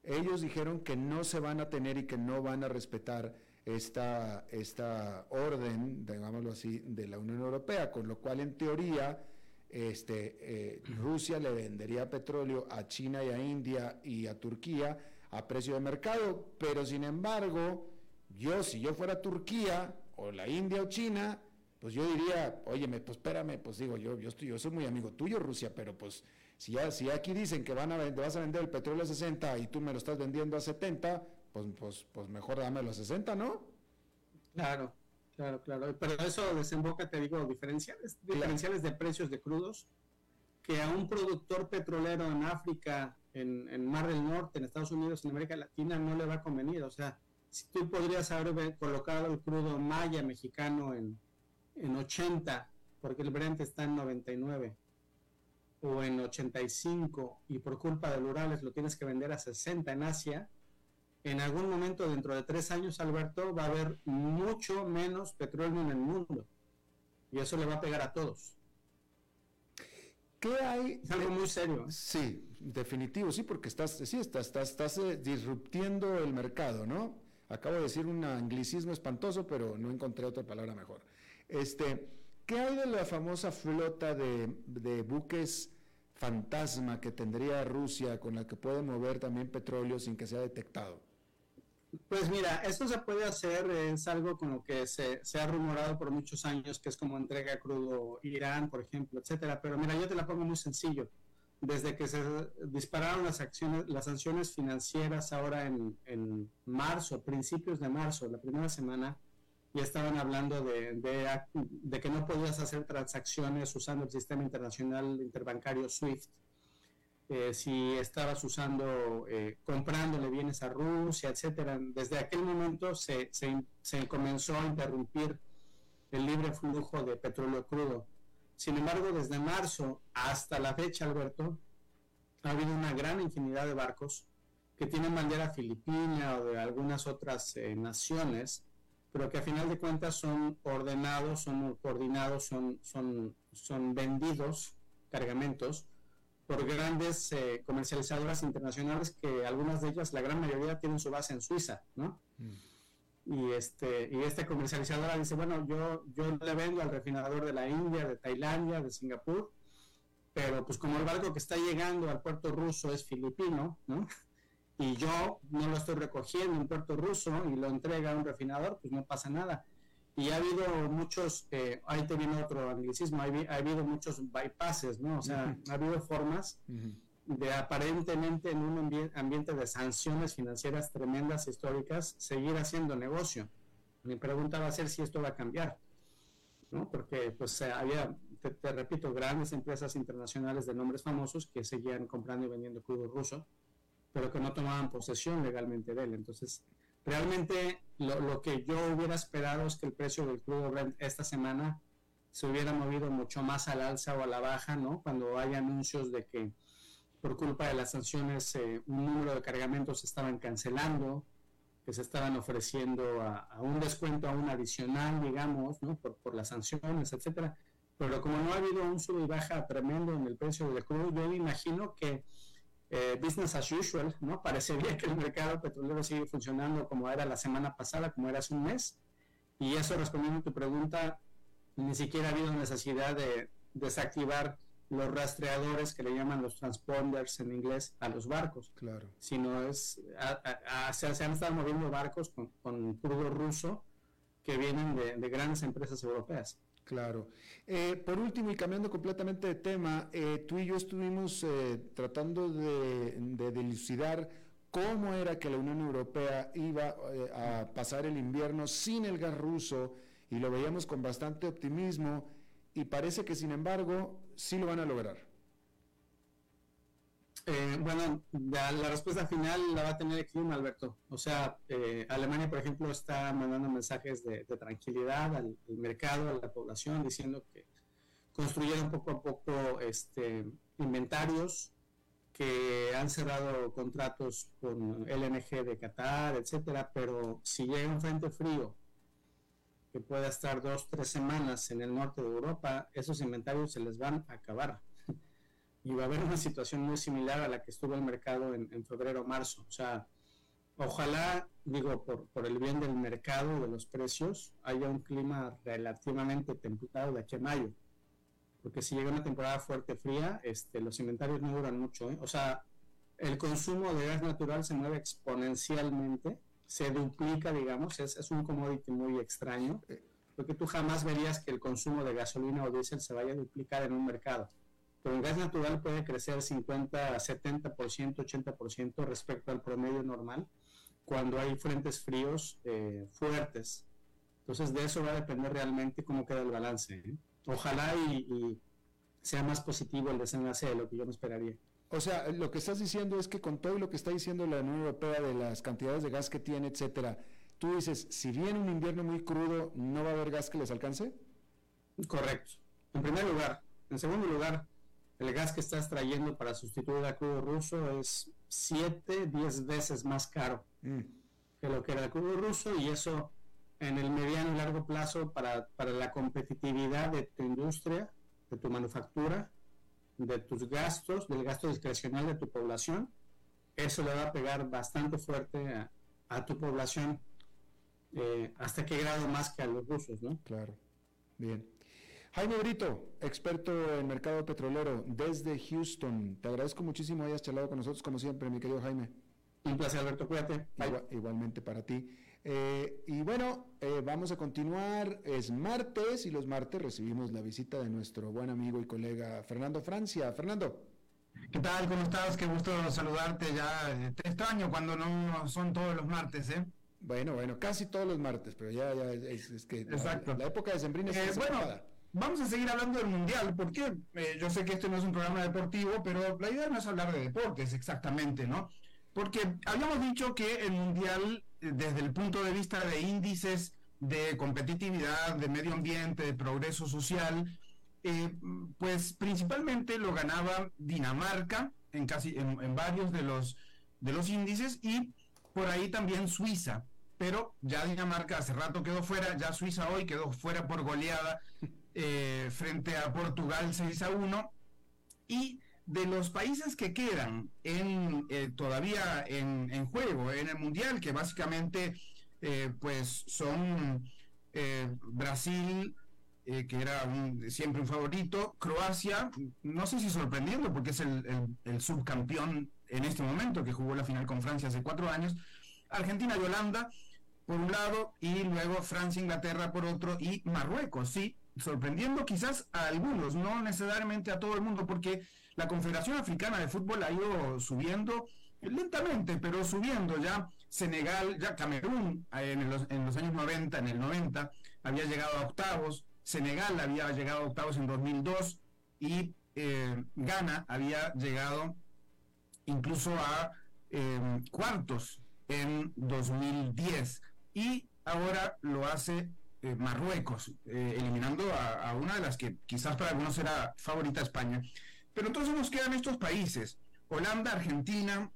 ellos dijeron que no se van a tener y que no van a respetar esta, esta orden, digámoslo así, de la Unión Europea, con lo cual en teoría este, eh, Rusia le vendería petróleo a China y a India y a Turquía a precio de mercado, pero sin embargo, yo si yo fuera Turquía o la India o China, pues yo diría, óyeme, pues espérame, pues digo, yo, yo, estoy, yo soy muy amigo tuyo, Rusia, pero pues si, ya, si aquí dicen que van a, vas a vender el petróleo a 60 y tú me lo estás vendiendo a 70, pues, pues, pues mejor dámelo a 60, ¿no? Claro, claro, claro. Pero eso desemboca, te digo, diferenciales, diferenciales de precios de crudos que a un productor petrolero en África, en, en, Mar del Norte, en Estados Unidos, en América Latina, no le va a convenir. O sea, tú podrías haber colocado el crudo maya mexicano en, en 80, porque el Brent está en 99, o en 85, y por culpa del Urales lo tienes que vender a 60 en Asia, en algún momento dentro de tres años, Alberto, va a haber mucho menos petróleo en el mundo. Y eso le va a pegar a todos. ¿Qué hay? Es algo muy serio. ¿eh? Sí, definitivo, sí, porque estás, sí, estás, estás, estás eh, disruptiendo el mercado, ¿no? Acabo de decir un anglicismo espantoso, pero no encontré otra palabra mejor. Este, ¿qué hay de la famosa flota de, buques fantasma que tendría Rusia con la que puede mover también petróleo sin que sea detectado? Pues mira, esto se puede hacer, es algo con lo que se, se, ha rumorado por muchos años, que es como entrega crudo Irán, por ejemplo, etcétera. Pero mira, yo te la pongo muy sencillo. Desde que se dispararon las acciones, las sanciones financieras ahora en, marzo, principios de marzo, la primera semana, ya estaban hablando de, que no podías hacer transacciones usando el sistema internacional interbancario SWIFT eh, si estabas usando, eh, comprándole bienes a Rusia, etcétera. Desde aquel momento se, se, comenzó a interrumpir el libre flujo de petróleo crudo. Sin embargo, desde marzo hasta la fecha, Alberto, ha habido una gran infinidad de barcos que tienen bandera filipina o de algunas otras eh, naciones, pero que a final de cuentas son ordenados, son coordinados, son, son, son vendidos cargamentos por grandes eh, comercializadoras internacionales que algunas de ellas, la gran mayoría, tienen su base en Suiza, ¿no? Mm. Y, este, y esta comercializadora dice, bueno, yo, yo le vendo al refinador de la India, de Tailandia, de Singapur, pero pues como el barco que está llegando al puerto ruso es filipino, ¿no? Y yo no lo estoy recogiendo en puerto ruso y lo entrega a un refinador, pues no pasa nada y ha habido muchos, eh, ahí te viene otro anglicismo, ha, ha, habido muchos bypasses, ¿no? O sea, ha habido formas de aparentemente en un ambiente de sanciones financieras tremendas, históricas, seguir haciendo negocio. Mi pregunta va a ser si esto va a cambiar, ¿no? Porque pues había, te, repito, grandes empresas internacionales de nombres famosos que seguían comprando y vendiendo crudo ruso, pero que no tomaban posesión legalmente de él. Entonces, Realmente lo, que yo hubiera esperado es que el precio del crudo Brent esta semana se hubiera movido mucho más al alza o a la baja, ¿no? Cuando hay anuncios de que por culpa de las sanciones eh, un número de cargamentos se estaban cancelando, que se estaban ofreciendo a, un descuento, a adicional, digamos, ¿no? Por, por las sanciones, etcétera. Pero como no ha habido un sub y baja tremendo en el precio del crudo, yo imagino que eh, business as usual, ¿no? Parecería que el mercado petrolero sigue funcionando como era la semana pasada, como era hace un mes. Y eso respondiendo a tu pregunta, ni siquiera ha habido necesidad de desactivar los rastreadores que le llaman los transponders en inglés a los barcos. Claro. Sino es, se, han estado moviendo barcos con, con crudo ruso que vienen de grandes empresas europeas. Claro. Eh, por último, y cambiando completamente de tema, eh, tú y yo estuvimos eh, tratando de, de, dilucidar cómo era que la Unión Europea iba a pasar el invierno sin el gas ruso y lo veíamos con bastante optimismo y parece que sin embargo sí lo van a lograr. Eh, bueno, la, respuesta final la va a tener el clima, Alberto. O sea, eh, Alemania, por ejemplo, está mandando mensajes de, tranquilidad al, mercado, a la población, diciendo que construyeron poco a poco este, inventarios, que han cerrado contratos con LNG de Qatar, etcétera, pero si llega un frente frío que pueda estar dos, tres semanas en el norte de Europa, esos inventarios se les van a acabar [laughs] y va a haber una situación muy similar a la que estuvo el mercado en, febrero o marzo. O sea, ojalá, digo, por, por, el bien del mercado, de los precios, haya un clima relativamente templado de aquí a mayo. Porque si llega una temporada fuerte, fría, este, los inventarios no duran mucho. ¿eh? O sea, el consumo de gas natural se mueve exponencialmente, se duplica, digamos, es, es un commodity muy extraño, porque tú jamás verías que el consumo de gasolina o diésel se vaya a duplicar en un mercado pero el gas natural puede crecer 50, 70%, 80% respecto al promedio normal cuando hay frentes fríos eh, fuertes. Entonces de eso va a depender realmente cómo queda el balance. ¿eh? Ojalá y, sea más positivo el desenlace de lo que yo me esperaría. O sea, lo que estás diciendo es que con todo lo que está diciendo la Unión Europea de las cantidades de gas que tiene, etcétera, tú dices, si viene un invierno muy crudo, ¿no va a haber gas que les alcance? Correcto. En primer lugar. En segundo lugar, el gas que estás trayendo para sustituir al crudo ruso es 7, 10 veces más caro mm. que lo que era el crudo ruso y eso en el mediano y largo plazo para, para la competitividad de tu industria, de tu manufactura, de tus gastos, del gasto discrecional de tu población, eso le va a pegar bastante fuerte a, tu población. Eh, ¿Hasta qué grado más que a los rusos, no? Claro. Bien. Jaime Brito, experto en mercado petrolero desde Houston. Te agradezco muchísimo hayas charlado con nosotros, como siempre, mi querido Jaime. Un placer, Alberto, cuídate. igualmente para ti. Eh, y bueno, eh, vamos a continuar. Es martes y los martes recibimos la visita de nuestro buen amigo y colega Fernando Francia. Fernando. ¿Qué tal? ¿Cómo estás? Qué gusto saludarte ya. Te extraño cuando no son todos los martes, ¿eh? Bueno, bueno, casi todos los martes, pero ya, ya es, que Exacto. La, época de Sembrina es eh, bueno, vamos a seguir hablando del Mundial, porque eh, yo sé que esto no es un programa deportivo, pero la idea no es hablar de deportes exactamente, ¿no? Porque habíamos dicho que el Mundial, eh, desde el punto de vista de índices de competitividad, de medio ambiente, de progreso social, eh, pues principalmente lo ganaba Dinamarca en casi en, varios de los de los índices y por ahí también Suiza. Pero ya Dinamarca hace rato quedó fuera ya Suiza hoy quedó fuera por goleada eh, frente a Portugal 6 a 1 y de los países que quedan en, eh, todavía en, juego en el mundial que básicamente eh, pues son Brasil que era siempre un favorito Croacia no sé si sorprendiendo porque es el, el, subcampeón en este momento que jugó la final con Francia hace cuatro años Argentina y Holanda por un lado y luego Francia Inglaterra por otro y Marruecos sí sorprendiendo quizás a algunos, no necesariamente a todo el mundo, porque la Confederación Africana de Fútbol ha ido subiendo lentamente, pero subiendo ya. Senegal, ya Camerún en los, en los años 90, en el 90, había llegado a octavos, Senegal había llegado a octavos en 2002 y eh, Ghana había llegado incluso a eh, cuartos en 2010 y ahora lo hace eh, Marruecos, eh, eliminando a, una de las que quizás para algunos era favorita España. Pero entonces nos quedan estos países, Holanda, Argentina,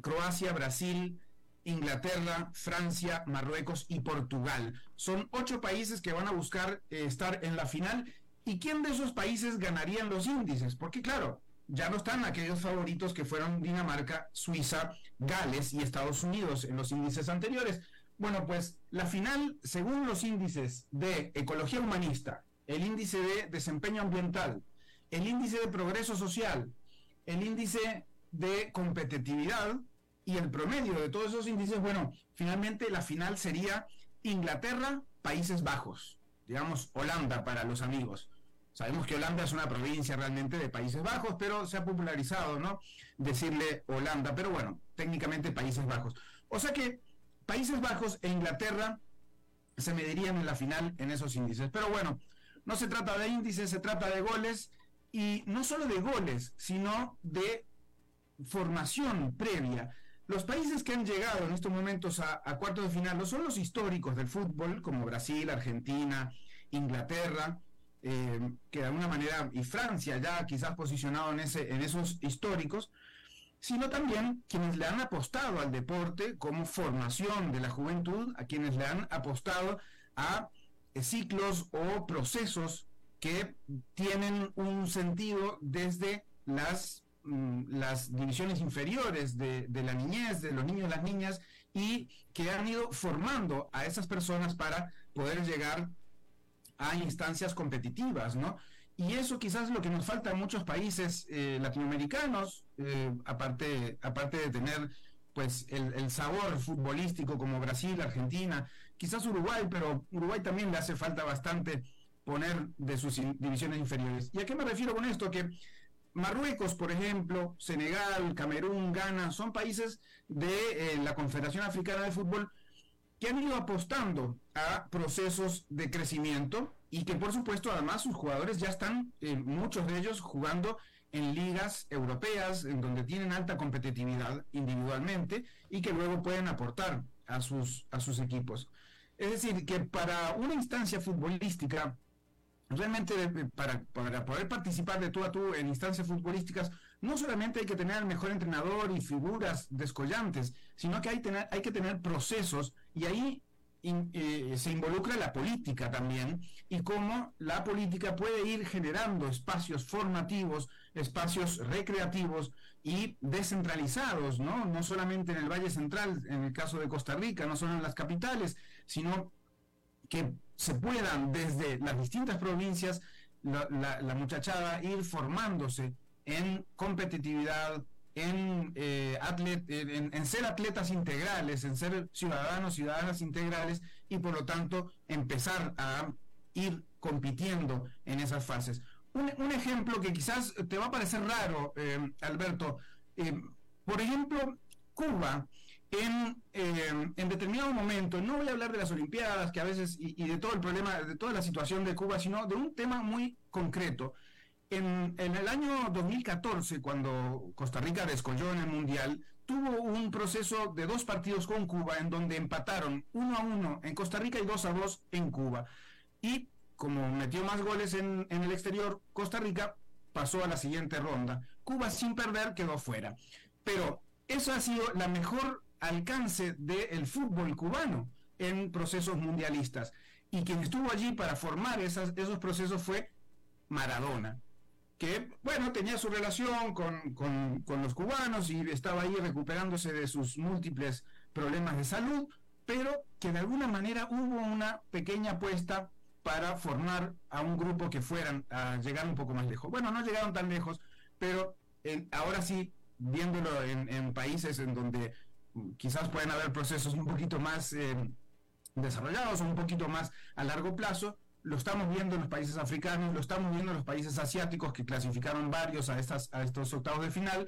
Croacia, Brasil, Inglaterra, Francia, Marruecos y Portugal. Son ocho países que van a buscar eh, estar en la final. ¿Y quién de esos países ganarían los índices? Porque claro, ya no están aquellos favoritos que fueron Dinamarca, Suiza, Gales y Estados Unidos en los índices anteriores. Bueno, pues la final, según los índices de ecología humanista, el índice de desempeño ambiental, el índice de progreso social, el índice de competitividad y el promedio de todos esos índices, bueno, finalmente la final sería Inglaterra, Países Bajos, digamos Holanda para los amigos. Sabemos que Holanda es una provincia realmente de Países Bajos, pero se ha popularizado, ¿no? Decirle Holanda, pero bueno, técnicamente Países Bajos. O sea que Países Bajos e Inglaterra se medirían en la final en esos índices. Pero bueno, no se trata de índices, se trata de goles y no solo de goles, sino de formación previa. Los países que han llegado en estos momentos a, cuartos de final no son los históricos del fútbol, como Brasil, Argentina, Inglaterra, eh, que de alguna manera, y Francia ya quizás posicionado en, ese, en esos históricos, sino también quienes le han apostado al deporte como formación de la juventud, a quienes le han apostado a eh, ciclos o procesos que tienen un sentido desde las, mm, las divisiones inferiores de, de, la niñez, de los niños las niñas, y que han ido formando a esas personas para poder llegar a instancias competitivas, ¿no? Y eso quizás es lo que nos falta en muchos países eh, latinoamericanos, eh, aparte, aparte de tener pues el, sabor futbolístico como Brasil, Argentina, quizás Uruguay, pero Uruguay también le hace falta bastante poner de sus divisiones inferiores. ¿Y a qué me refiero con esto? Que Marruecos, por ejemplo, Senegal, Camerún, Ghana, son países de eh, la Confederación Africana de Fútbol que han ido apostando a procesos de crecimiento y que por supuesto además sus jugadores ya están, eh, muchos de ellos jugando en ligas europeas, en donde tienen alta competitividad individualmente y que luego pueden aportar a sus, a sus equipos. Es decir, que para una instancia futbolística, realmente para, para poder participar de tú a tú en instancias futbolísticas, no solamente hay que tener al mejor entrenador y figuras descollantes, sino que hay, tener, hay que tener procesos y ahí eh, se involucra la política también y cómo la política puede ir generando espacios formativos, espacios recreativos y descentralizados, ¿no? No solamente en el Valle Central, en el caso de Costa Rica, no solo en las capitales, sino que se puedan desde las distintas provincias la, muchachada ir formándose en competitividad, en, eh, en, ser atletas integrales, en ser ciudadanos, ciudadanas integrales y por lo tanto empezar a ir compitiendo en esas fases. Un, ejemplo que quizás te va a parecer raro, eh, Alberto, eh, por ejemplo, Cuba en, en, determinado momento, no voy a hablar de las Olimpiadas, que a veces, y, de todo el problema, de toda la situación de Cuba, sino de un tema muy concreto. En, el año 2014, cuando Costa Rica descolló en el Mundial, tuvo un proceso de dos partidos con Cuba en donde empataron uno a uno en Costa Rica y dos a dos en Cuba. Y como metió más goles en, el exterior, Costa Rica pasó a la siguiente ronda. Cuba sin perder quedó fuera. Pero eso ha sido la mejor alcance del fútbol cubano en procesos mundialistas. Y quien estuvo allí para formar esos procesos fue Maradona que, bueno, tenía su relación con, los cubanos y estaba ahí recuperándose de sus múltiples problemas de salud, pero que de alguna manera hubo una pequeña apuesta para formar a un grupo que fueran a llegar un poco más lejos. Bueno, no llegaron tan lejos, pero ahora sí, viéndolo en, países en donde quizás pueden haber procesos un poquito más eh, desarrollados o un poquito más a largo plazo, lo estamos viendo en los países africanos, lo estamos viendo en los países asiáticos que clasificaron varios a, estas, a estos octavos de final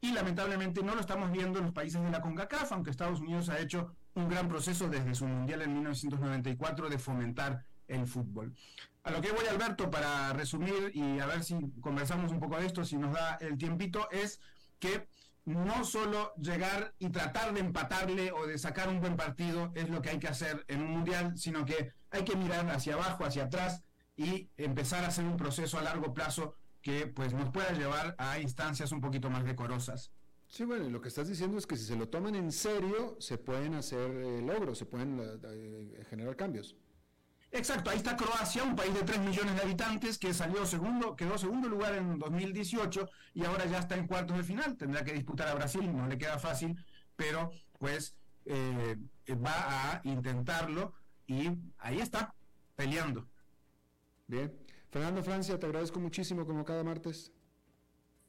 y lamentablemente no lo estamos viendo en los países de la CONCACAF, aunque Estados Unidos ha hecho un gran proceso desde su mundial en 1994 de fomentar el fútbol. A lo que voy, Alberto, para resumir y a ver si conversamos un poco de esto, si nos da el tiempito, es que no solo llegar y tratar de empatarle o de sacar un buen partido es lo que hay que hacer en un mundial, sino que hay que mirar hacia abajo, hacia atrás y empezar a hacer un proceso a largo plazo que pues nos pueda llevar a instancias un poquito más decorosas. Sí, bueno, lo que estás diciendo es que si se lo toman en serio, se pueden hacer eh, logros, se pueden eh, eh, generar cambios. Exacto, ahí está Croacia, un país de 3 millones de habitantes que salió segundo, quedó segundo lugar en 2018 y ahora ya está en cuartos de final. Tendrá que disputar a Brasil, no le queda fácil, pero pues eh, va a intentarlo y ahí está, peleando. Bien. Fernando Francia, te agradezco muchísimo como cada martes.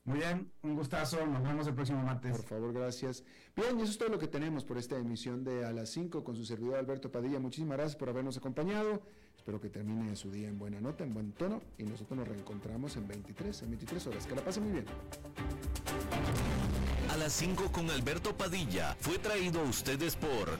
Muy bien, un gustazo, nos vemos el próximo martes. Por favor, gracias. Bien, y eso es todo lo que tenemos por esta emisión de A las 5 con su servidor Alberto Padilla. Muchísimas gracias por habernos acompañado. Espero que termine su día en buena nota, en buen tono, y nosotros nos reencontramos en 23, en 23 horas. Que la pasen muy bien. A las 5 con Alberto Padilla fue traído a ustedes por